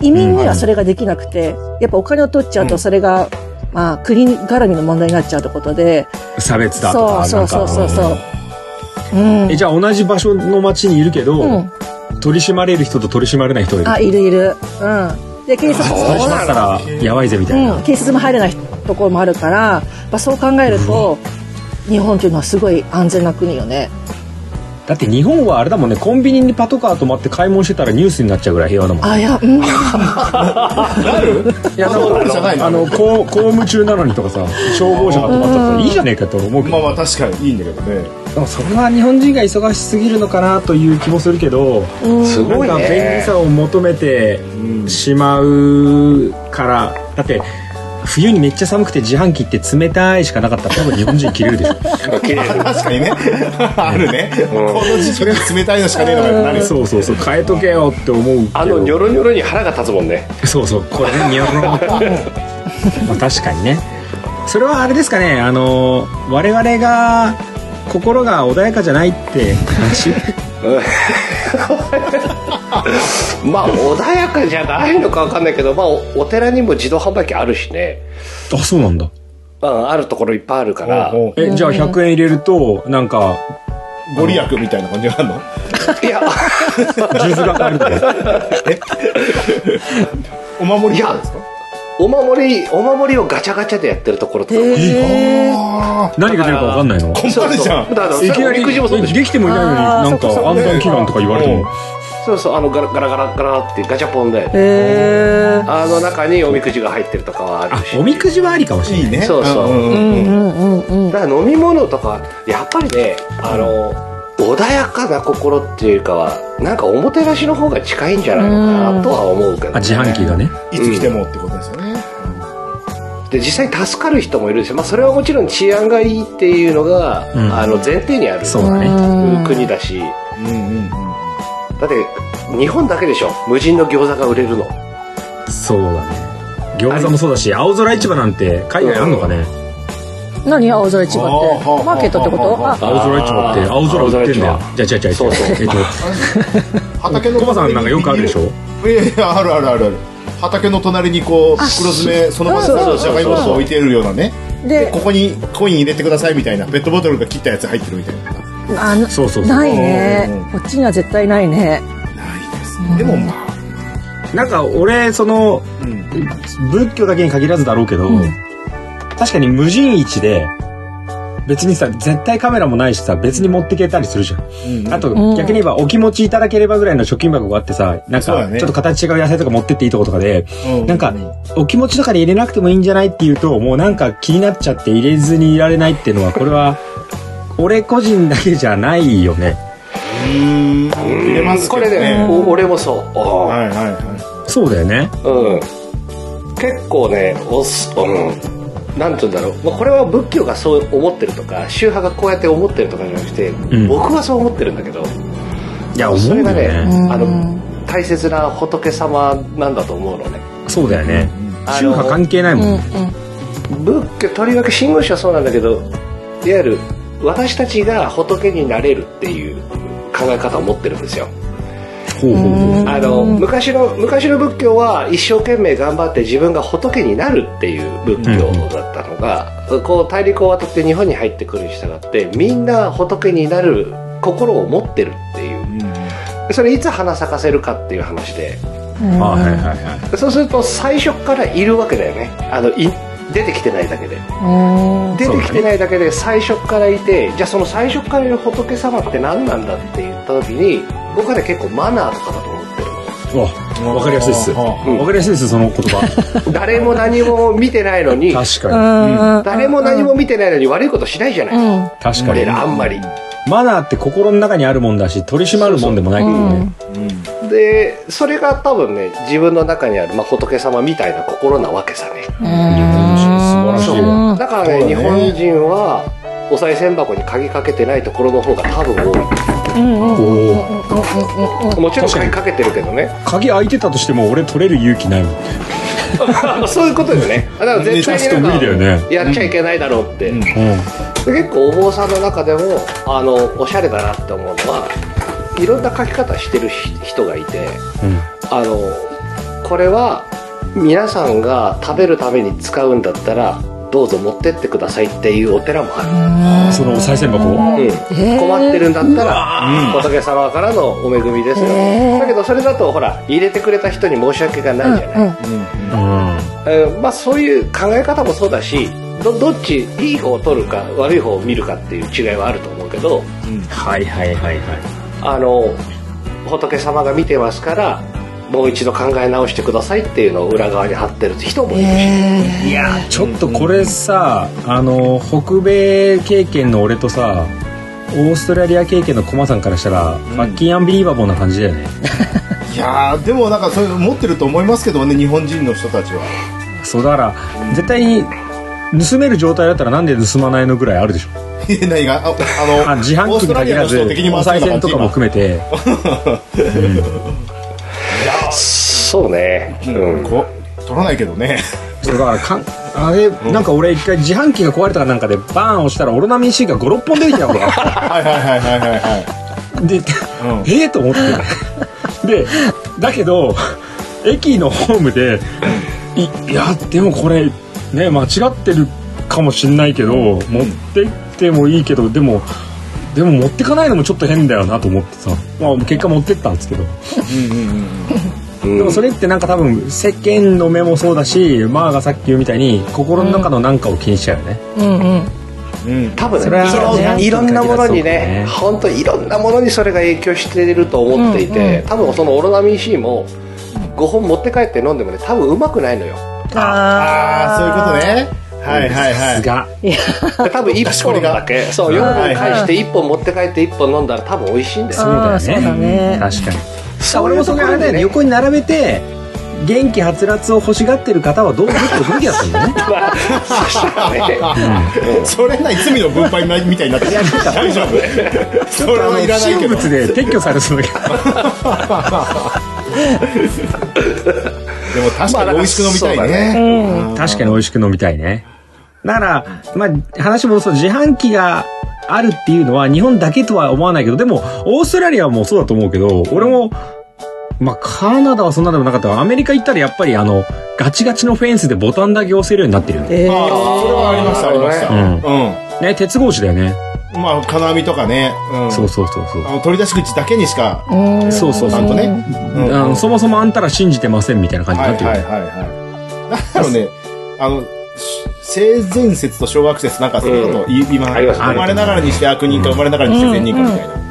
移民にはそれができなくてやっぱお金を取っちゃうとそれが、まあ国絡みの問題になっちゃうってことで。差別だとか。そうそうそうそうそう。なん。え、じゃあ同じ場所の街にいるけど、うん。取り締まれる人と取り締まれない人がいる。あいるいる。うん。で警察取り締まったらやばいぜみたいな。うん、警察も入れないところもあるから、まあ、そう考えると、日本というのはすごい安全な国よね。だって日本はあれだもんね、コンビニにパトカー止まって買い物してたらニュースになっちゃうぐらい平和だもん。あ、いや、うん。いや、なんかじゃないの？あの、公公務中なのにとかさ、消防車が止まったらいいじゃねえかと思うけど、まあまあ確かにいいんだけどね。でもそれは日本人が忙しすぎるのかなという気もするけど、すごいなんか便利ね。さを求めてしまうから、だって、冬にめっちゃ寒くて自販機って冷たいしかなかったら多分日本人切れるでしょ。綺麗確かにね。あるね。この時期に冷たいのしかねえのかな。そうそうそう、変えとけよって思う。あのニョロニョロに腹が立つもんね。そうそう、これね、ニョロ まあ確かにね。それはあれですかね、あの、我々が心が穏やかじゃないって話？まあ穏やかじゃないのかわかんないけど、まあおお寺にも自動販売機あるしね。あ、そうなんだ。まああるところいっぱいあるから。おうおうえ、じゃあ100円入れると、なんか、ご利益みたいな感じがあるの？いや、数珠が買えるとか。お守りとかですか？お守り、お守りをガチャガチャでやってるところとかも。何が出るか分かんないのあ。困るじゃん。だから、そいきなり、れおみくじもそうでしょできてもいないのに、なんか安全祈願とか言われても。そうそう、あのガラガラガラガラってガチャポンで。え。あの中におみくじが入ってるとかはあるあし。、おみくじはありかもしれない。ね。そうそうんんんうんうんうん。だから飲み物とか、やっぱりね、あの、穏やかな心っていうかは、なんかおもてなしの方が近いんじゃないのかなとは思うけど、ね。あ、自販機がね。いつ来てもってことですよね。で、実際助かる人もいるし、まあそれはもちろん治安がいいっていうのが、うんあの前提にあるそうだね。国だし、うんうんうん。だって日本だけでしょ、無人の餃子が売れるの。そうだね。餃子もそうだし、青空市場なんて海外あんのかね？何？青空市場って。マーケットってこと？青空市場って青空売ってんだよ。じゃあじゃあじゃあ。そうそうえっと、畑のコバさんなんかよくあるでしょ？いやいや、あるあるあるある。畑の隣にこう、袋詰め、その場でじゃがいもとか置いてるようなね。で、でこ、こにコイン入れてくださいみたいな、ペットボトルが切ったやつ入ってるみたいな。あ、なそうそうそう。ないねうん。こっちには絶対ないね。ないですね。でもまあ、なんか俺、その、うん。仏教だけに限らずだろうけど、うん確かに無人市で、別にさ、絶対カメラもないしさ、別に持ってけたりするじゃん。うんあと、うん逆に言えばお気持ちいただければぐらいの貯金箱があってさ、なんか、ねちょっと形違う野菜とか持ってっていいとことかで、うんなんか、お気持ちとかで入れなくてもいいんじゃないっていうと、もうなんか気になっちゃって入れずにいられないっていうのは、これは、俺個人だけじゃないよね。うん。入れますけどこれね、お俺もそう。あはいはいはそうだよね。あうん。結構ね、おす、うん。なんて言うんだろう。まあ、これは仏教がそう思ってるとか、宗派がこうやって思ってるとかじゃなくて、ん僕はそう思ってるんだけど、いや、思そうれがよね。ね、あの、大切な仏様なんだと思うのね。そうだよね。宗派関係ないもん。うんうん。仏教、とりわけ真言宗はそうなんだけど、いわゆる私たちが仏になれるっていう考え方を持ってるんですよ。ほうほうほう。あの、昔の、昔の仏教は一生懸命頑張って自分が仏になるっていう仏教だったのが、こう大陸を渡って日本に入ってくるに従って、みんな仏になる心を持ってるっていう。それいつ花咲かせるかっていう話で、あはいはいはい。そうすると最初からいるわけだよね。あの、い出てきてないだけで。うん出てきてないだけで最初からいて、じゃあその最初からいる仏様って何なんだって言った時に、僕はね結構マナーとかだと思ってるの。わ、わかりやすいっす。はあはあわかりやすいです、その言葉。誰も何も見てないのに、確うかん誰も何も見てないのに悪いことしないじゃない。うん。に。確かに。俺らあんまり。マナーって心の中にあるもんだし、取り締まるもんでもないけどね。で、それが多分ね、自分の中にある、まあ、仏様みたいな心なわけさね。素晴らしいわ。だからね、ね日本人は、お賽銭箱に鍵かけてないところの方が多分多うんうんうんいもちろん鍵かけてるけどね。鍵開いてたとしても俺取れる勇気ないもん。そういうことよね。だから絶対になんかやっちゃいけないだろうって、うん。で結構お坊さんの中でもあのおしゃれだなって思うのはいろんな書き方してるひ人がいてあのこれは皆さんが食べるために使うんだったらどうぞ持ってってくださいっていうお寺もある、うん。そのお賽銭箱う。ん。ー。困ってるんだったら仏様からのお恵みですよ、へー。だけどそれだとほら入れてくれた人に申し訳がないじゃない、うんまあそういう考え方もそうだしどどっちいい方を取るか悪い方を見るかっていう違いはあると思うけどはいはいはいはい。あの仏様が見てますからもう一度考え直してくださいっていうのを裏側に貼ってる人もいるし、へいやちょっとこれさあの北米経験の俺とさオーストラリア経験のコマさんからしたら、ファッキンアンビリーバボーな感じだよね。いやーでもなんかそういうの持ってると思いますけどね日本人の人たちは。そうだから絶対に盗める状態だったらなんで盗まないのぐらいあるでしょ。何が？ああのあ自販機に限らずお賽銭とかも含めて そうね、今うん。こ取らないけどね。そうだからかんあれなんか俺一回自販機が壊れたかなんかでバーン押したらオロナミン C が56本出てきたことがあっはいはいはいはいはいはい。てで、うん。ええと思って。でだけど駅のホームでいいやでもこれね間違ってるかもしんないけど、持ってってもいいけどでもでも持ってかないのもちょっと変だよなと思ってさ、まあ、結果持ってったんですけど。うんでもそれってなんか多分世間の目もそうだしマーがさっき言うみたいに心の中の何かを気にしちゃうよね、うんうん。うん。多分ねそれはそのいろんなものにね本当いろんなものにそれが影響していると思っていて、多分そのオロナミン C も5本持って帰って飲んでもね多分うまくないのよ。ああそういうことね。はいはいはい。さすが。で多分1本だけ。そう4本返して1本持って帰って1本飲んだら多分美味しいんだよ。そうだよそうだね。確かにそう俺もそれあれだよね。横に並べて元気はつらつを欲しがってる方はどうぞって雰囲気だったんだよね。そしたらねそれない罪の分配みたいになってる大丈夫。それはいらないけど。不物で撤去されそうだけどでも確かに美味しく飲みたいまあね。うん。確かに美味しく飲みたいね。だからまあ話もそう自販機があるっていうのは日本だけとは思わないけどでもオーストラリアもそうだと思うけど俺もまあカナダはそんなでもなかったがアメリカ行ったらやっぱりあのガチガチのフェンスでボタンだけ押せるようになってるよね。えああそれはありましたありましたうん。ね鉄格子だよね。うんまあ金網とかね。うん。そうそうそうそう。あの取り出し口だけにしかうん。そうそうそう。ちゃんとね。うん。あのそもそもあんたら信じてませんみたいな感じにはいなってるよね。はいはいはいなんだろうね あのし性善説と小学説なんかそういうこと、い今ありますね。生まれながらにして悪人か生まれながらにして善人かみたいな、うん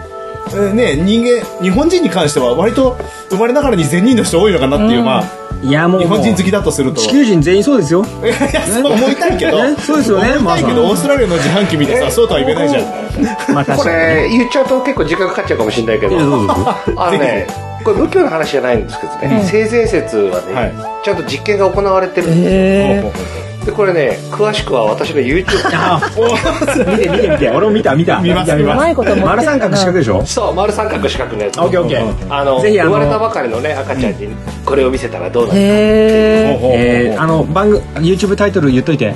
ね人間日本人に関しては割と生まれながらに善人の人多いのかなっていう、まあいやもう日本人好きだとすると。地球人全員そうですよ。いやそう思いたいけど、ねそうですよね。思いたいけど、オーストラリアの自販機見てさそうとは言えないじゃん。こまあ確かに。ねれ言っちゃうと結構時間かかっちゃうかもしれないけど。あのねこれ仏教の話じゃないんですけどね、性善説はね、はい。ちゃんと実験が行われてるんですよ、でこれね詳しくは私の YouTube あ見て見て見て。俺も見た見た。見ます。見た見うまいこと持って丸三角四角でしょ？そう丸三角四角のやつ。オッケーオッケー。あのぜひあの生まれたばかりのね赤ちゃんにこれを見せたらどうなえるへほうほうほうえーあの番組 YouTube タイトル言っといて。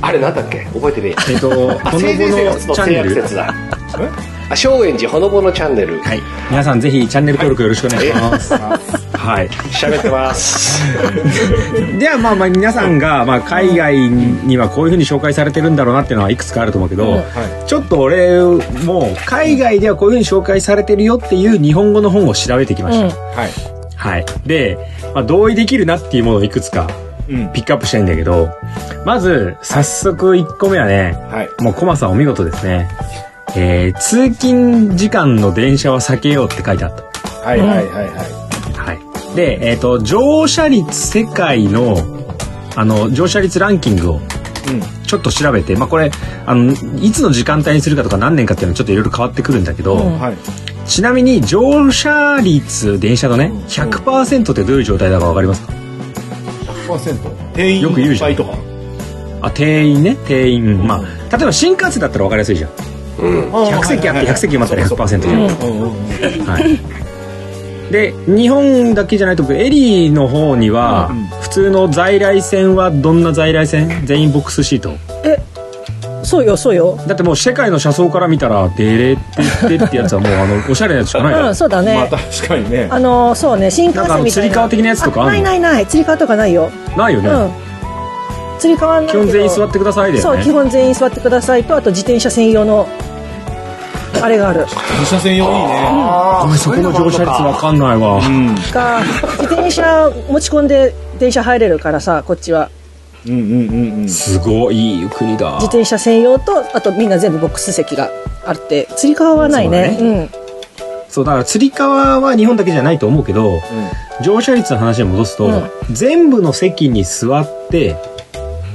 あれなんだっけ？覚えてねええっとあほのぼの性善説チャンネル。説だ。あ松陰寺ほのぼのチャンネル。はい。皆さんぜひチャンネル登録よろしくお願いします。はい。喋ってます。ではまあまあ皆さんがまあ海外にはこういうふうに紹介されてるんだろうなっていうのはいくつかあると思うけど、ちょっと俺も海外ではこういうふうに紹介されてるよっていう日本語の本を調べてきました、うん。はい。はい。で、まあ、同意できるなっていうものをいくつかうん。ピックアップしたいんだけどまず早速1個目はねはい。もうコマさんお見事ですねえー通勤時間の電車は避けようって書いてあった。はいはいはいはい。はい。で、えっ、と、乗車率世界の、あの、乗車率ランキングをちょっと調べて、まあ、これ、あの、いつの時間帯にするかとか何年かっていうのはちょっといろいろ変わってくるんだけど、うん。はい。ちなみに乗車率、電車のね、100%ってどういう状態だかわかりますか？100%定員よく言うじゃん。いっぱいとか？あ、定員ね、定員。まあ、例えば新幹線だったら分かりやすいじゃん100席あって100席埋まったら100%じゃん、はい、で日本だけじゃないとエリーの方には、普通の在来線はどんな在来線？全員ボックスシート。そうよそうよ。だってもう世界の車窓から見たら「デレって言って」ってやつはもうあのおしゃれなやつしかないからうんそうだね、まあ確かにね。あのそうね新幹線みたいな。なんかつり革的なやつとかあんの？ないないないつり革とかないよ。ないよね、うんつり革はないけ基ど本全員座ってくださいだそう基本全員座ってくださいとあと自転車専用のあれがある。二車線用いいね。ごめんそこの乗車率わかんないわ、うんが自転車持ち込んで電車入れるからさこっちは。うんうんうんうん。すごいいい国だ。自転車専用とあとみんな全部ボックス席があってつり革はないね。そうだそうだからつり革は日本だけじゃないと思うけど乗車率の話に戻すと、うん。全部の席に座って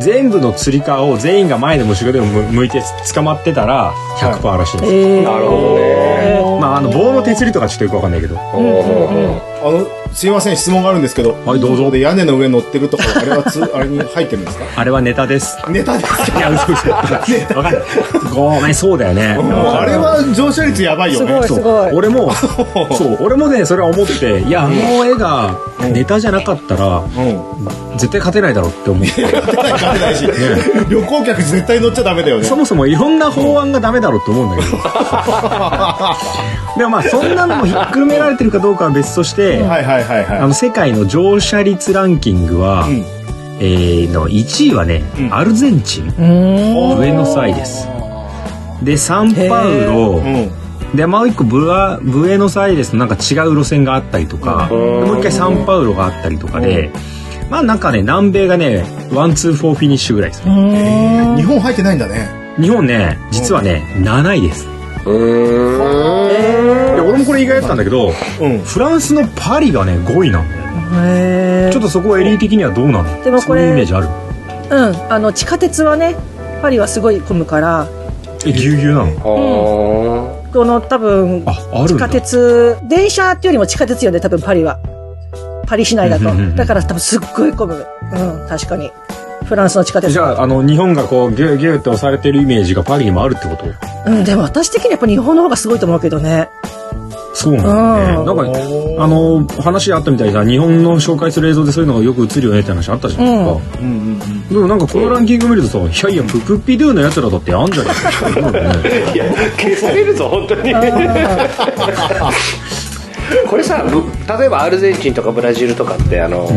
全部のつり革を全員が前でも後ろでも向向いて捕まってたら100%らしいです、えー。なるほどね。まああの棒の手すりとかちょっとよくわかんないけど。うんうんうん。あのすいません質問があるんですけどはいどうぞ。で屋根の上乗ってるとかあれはつ あれに入ってるんですか？あれはネタです。ネタですか？いや嘘嘘。わかんない。ごめんそうだよね。あれは乗車率やばいよすごねいすごい。俺も そう俺もねそれは思っていやあの絵がネタじゃなかったらうん。絶対勝てないだろうって思って勝てないし。旅行客絶対乗っちゃダメだよね。そもそもいろんな法案がダメだろうと思うんだけど。でもまあそんなのもひっくるめられてるかどうかは別として、世界の乗車率ランキングは、うん。えーの1位はね、うん。アルゼンチン。ブエノスアイレスでサンパウロ。うん。でもう一個ブアブエノスアイレスのなんか違う路線があったりとか、もう一回サンパウロがあったりとかで、まあなんかね南米がねワンツーフォーフィニッシュぐらいです日本入ってないんだね。日本ね実はね7位です。うー。んで俺もこれ意外だったんだけどうん。フランスのパリがね5位なんだよ。ちょっとそこはエリー的にはどうなの？でもこれそういうイメージある？うんあの地下鉄はねパリはすごい混むから。えぎゅうぎゅうなの？はこの多分ああるんだ。地下鉄電車っていうよりも地下鉄よね多分パリはパリ市内だと。うんうんうんだから多分すっごい混む。うん確かに。フランスの地下鉄。じゃああの日本がこうギューギューって押されてるイメージがパリにもあるってこと？うんでも私的にはやっぱ日本の方がすごいと思うけどね。そうなんだね。うん。なんかあの話あったみたいな日本の紹介する映像でそういうのがよく映るよねって話あったじゃないですか、うんうんうん。でもなんかこのランキング見るとさ、いやいや、ププッピドゥのやつらだってあんじゃねえか。いや消されるぞ本当に これさぶ例えばアルゼンチンとかブラジルとかってあの、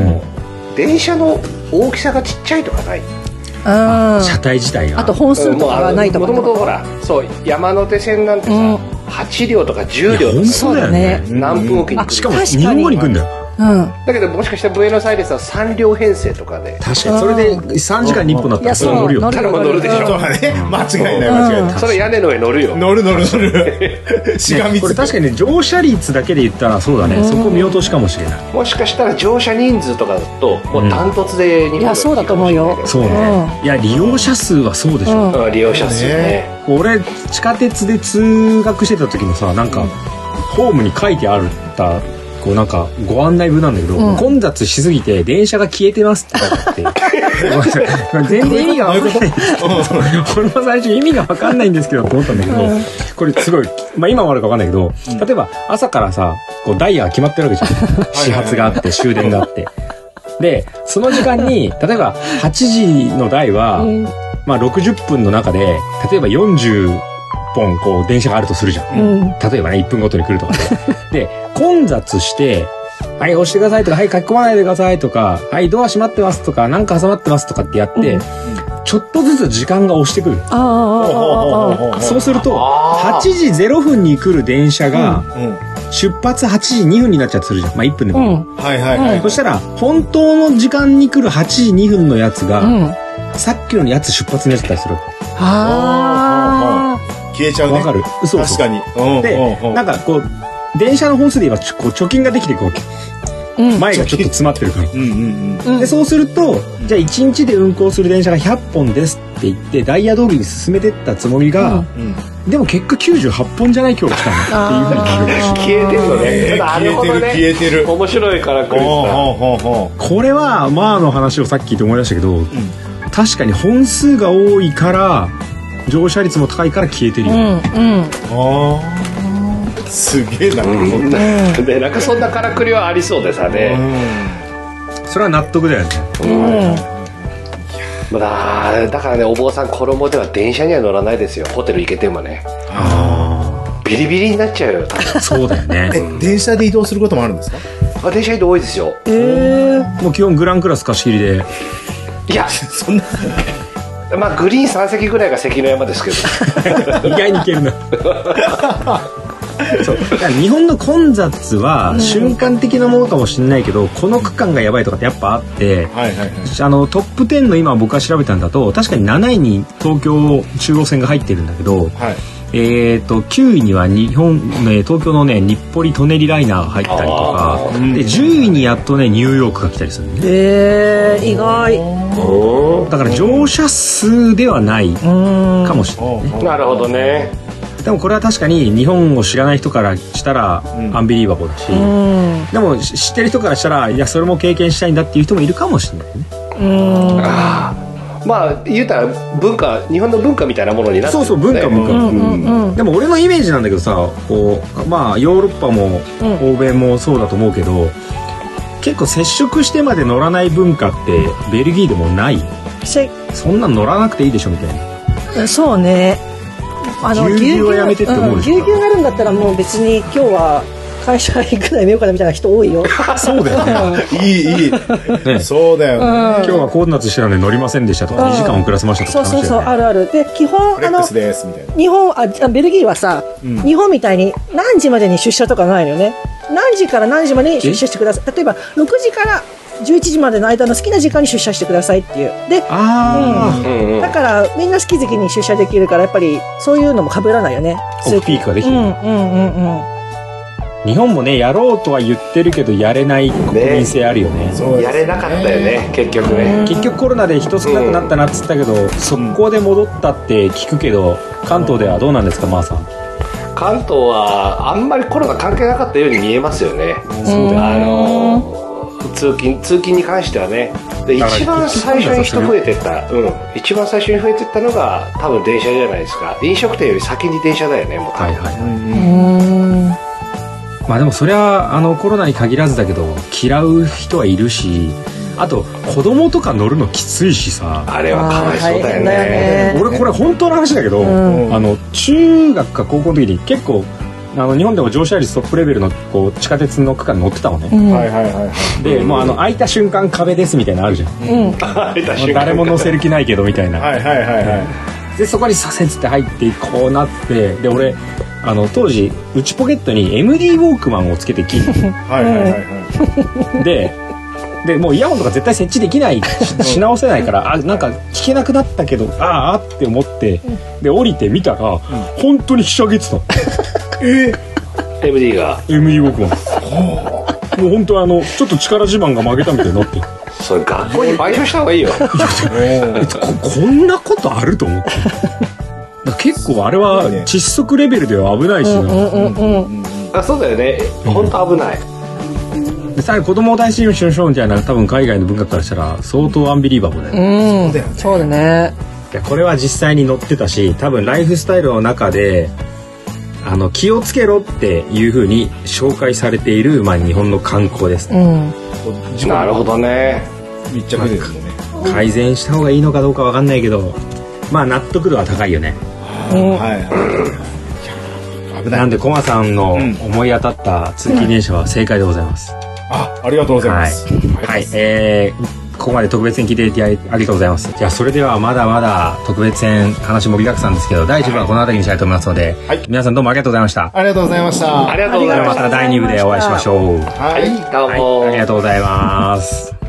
電車の大きさがちっちゃいとかない？うん車体自体が。あと本数とかがないとかもともとほらそう山手線なんてさ、うん8両とか10両とかいや本当だよね。何分おきに来る？しかも日本語に来るんだよ。うん。だけどもしかしたらブエノスアイレスは3両編成とかで確かに。それで3時間に1本だったらそれは乗るよ。ただ乗るでしょ。そうだね。間違いない間違いない。それ屋根の上乗るよ。乗る乗る乗る。しがみつく。これ確かにね、乗車率だけで言ったらそうだね。そこ見落としかもしれない。もしかしたら乗車人数とかだともうダントツで日本いやそうだと思うよ。そうね。いや、利用者数はそうでしょ。う利用者数ね。俺、地下鉄で通学してた時もさ、なんか、ホームに書いてあるった、こうなんか、ご案内文なんだけど、うん混雑しすぎて電車が消えてますって書いてあって。ごめんなさい全然意味がわかんない。俺も最初意味がわかんないんですけどって思ったんだけど、これすごい、まあ今もあるかわかんないけど、例えば朝からさ、こうダイヤが決まってるわけじゃん。始発があって、終電があって。で、その時間に、例えば8時の台は、うんまあ60分の中で、例えば40本こう電車があるとするじゃん。うん例えばね、1分ごとに来るとかで。で、混雑して、はい、押してくださいとか、はい、書き込まないでくださいとか、はい、ドア閉まってますとか、なんか挟まってますとかってやって、うんちょっとずつ時間が押してくる。ああああああそうすると、8時0分に来る電車が、うん出発8時2分になっちゃうとするじゃん。まあ1分でうも。んはいはいはいそしたら、本当の時間に来る8時2分のやつが、うんさっきのやつ出発のやつだったりする。あ消えちゃうね。わかる。そうそう。確かに。うんでうんうん。なんかこう電車の本数で言えばちょこう貯金ができていくわけ。ーうん。前がちょっと詰まってるから。うんうんうん。うん。でそうするとじゃあ1日で運行する電車が100本ですって言ってダイヤ通りに進めてったつもりが、うん。でも結果98本じゃない今日来たの。っていうふうになるらしい消えてる。のねなるほどね消えてる。消えてる面白いから来るほうさほうほうほこれはまあの話をさっき聞いて思い出したけど、確かに本数が多いから乗車率も高いから消えてるよ、うんうん。ああすげえな、うん。でなんかそんなからくりはありそうでさね、それは納得だよね。まだだからねお坊さん衣では電車には乗らないですよ。ホテル行けてもね。あビリビリになっちゃうよ多分。あそうだよね。え電車で移動することもあるんですか？あ電車移動多いですよ。ええもう基本グランクラス貸し切りで。いや。そんなまあグリーン3席ぐらいが関の山ですけど。意外にいけるな。そう。日本の混雑は瞬間的なものかもしれないけど、この区間がやばいとかってやっぱあってはいはいはい。あのトップ10の今僕が調べたんだと確かに7位に東京中央線が入ってるんだけど、はいえー、と9位には日本、ね、東京のね日暮里・舎人ライナーが入ったりとか。で10位にやっとねニューヨークが来たりするね。ええ意外。だから乗車数ではないうん。かもしれない、おうなるほどね。でもこれは確かに日本を知らない人からしたらうん。アンビリーバボーだし、うん。でもし知ってる人からしたらいやそれも経験したいんだっていう人もいるかもしれないね。うん。ああまあ言うたら文化日本の文化みたいなものになってるそうそう文化文化、うんうん。うんでも俺のイメージなんだけどさこうまあヨーロッパもうん。欧米もそうだと思うけど、結構接触してまで乗らない文化ってベルギーでもない？せそんなん乗らなくていいでしょみたいな。そうね。あぎゅうぎゅうはやめてって思うでしょ。ぎゅうぎゅうになるんだったらもう別に今日は会社行くのやめようかなみたいな人多いよ。そうだよねいいいい、ねそうだよね、今日はコーディナートしてたので乗りませんでしたとかうん2時間遅らせましたとかそうそうそう、あるある。で、基本、あの日本、あ、あベルギーはさ、うん日本みたいに何時までに出社とかないのよね。何時から何時までに出社してください。例えば、6時から11時までの間の好きな時間に出社してくださいっていう。で、ああ、うんうんだからみんな好き好きに出社できるから、やっぱりそういうのも被らないよね。オフピークができる、うんうんうんうん。日本もねやろうとは言ってるけどやれない国民性あるよね。そうですやれなかったよね結局ね。結局コロナで人少なくなったなっつったけど、速攻で戻ったって聞くけど関東ではどうなんですかマーさん？関東はあんまりコロナ関係なかったように見えますよね。そうあの通勤通勤に関してはね。で一番最初に人増えてった。うん。一番最初に増えてったのが多分電車じゃないですか。飲食店より先に電車だよねもう多分。はいはい、うんまあでもそれはあのコロナに限らずだけど嫌う人はいるしあと子供とか乗るのきついしさ。あれはかわいそうだよね。ね俺これ本当の話だけど、うん。あの中学か高校の時に結構あの日本でも乗車率トップレベルのこう地下鉄の区間乗ってたのね、うん。はいはいはいはいでもうあの開いた瞬間壁ですみたいなのあるじゃん。うん。開いた瞬間誰も乗せる気ないけどみたいな、はいはいはいはい。でそこに左折って入ってこうなってで俺あの当時内ポケットに MD ウォークマンをつけてき はいはいはいはい。ででもうイヤホンとか絶対設置できないし し直せないからあなんか聞けなくなったけどあーあって思ってで降りてみたら、本当にひしゃげてた。MD が MD ウォークマンもう本当あのちょっと力自慢が負けたみたいになって。それ学校に賠償した方がいいよ。えここんなことあると思って結構あれは窒息レベルでは危ないしな、うんうんうんあそうだよね。本当危ない。でさらに子供を大事にしましょうみたいな多分海外の文化からしたら相当アンビリーバボーだよね、うん。そうだよね。そうだね。いやこれは実際に載ってたし多分ライフスタイルの中であの気をつけろっていうふうに紹介されている、まあ、日本の観光です。ね、うん。なるほどね。密着ですよね。改善した方がいいのかどうかわかんないけどまあ納得度は高いよね。うんはい。はい危ない。なんでコマさんのうん。思い当たった通勤電車は正解でございます、あありがとうございます。はい、えーここまで特別編聞いていただいてありがとうございます。じゃあ、それではまだまだ特別編話盛りだくさんですけど、第1部はこの辺りにしたいと思いますので、はい。皆さんどうもありがとうございました。ありがとうございました。ありがとうございました。また。第2部でお会いしましょう。はい。どうも、はい、ありがとうございます。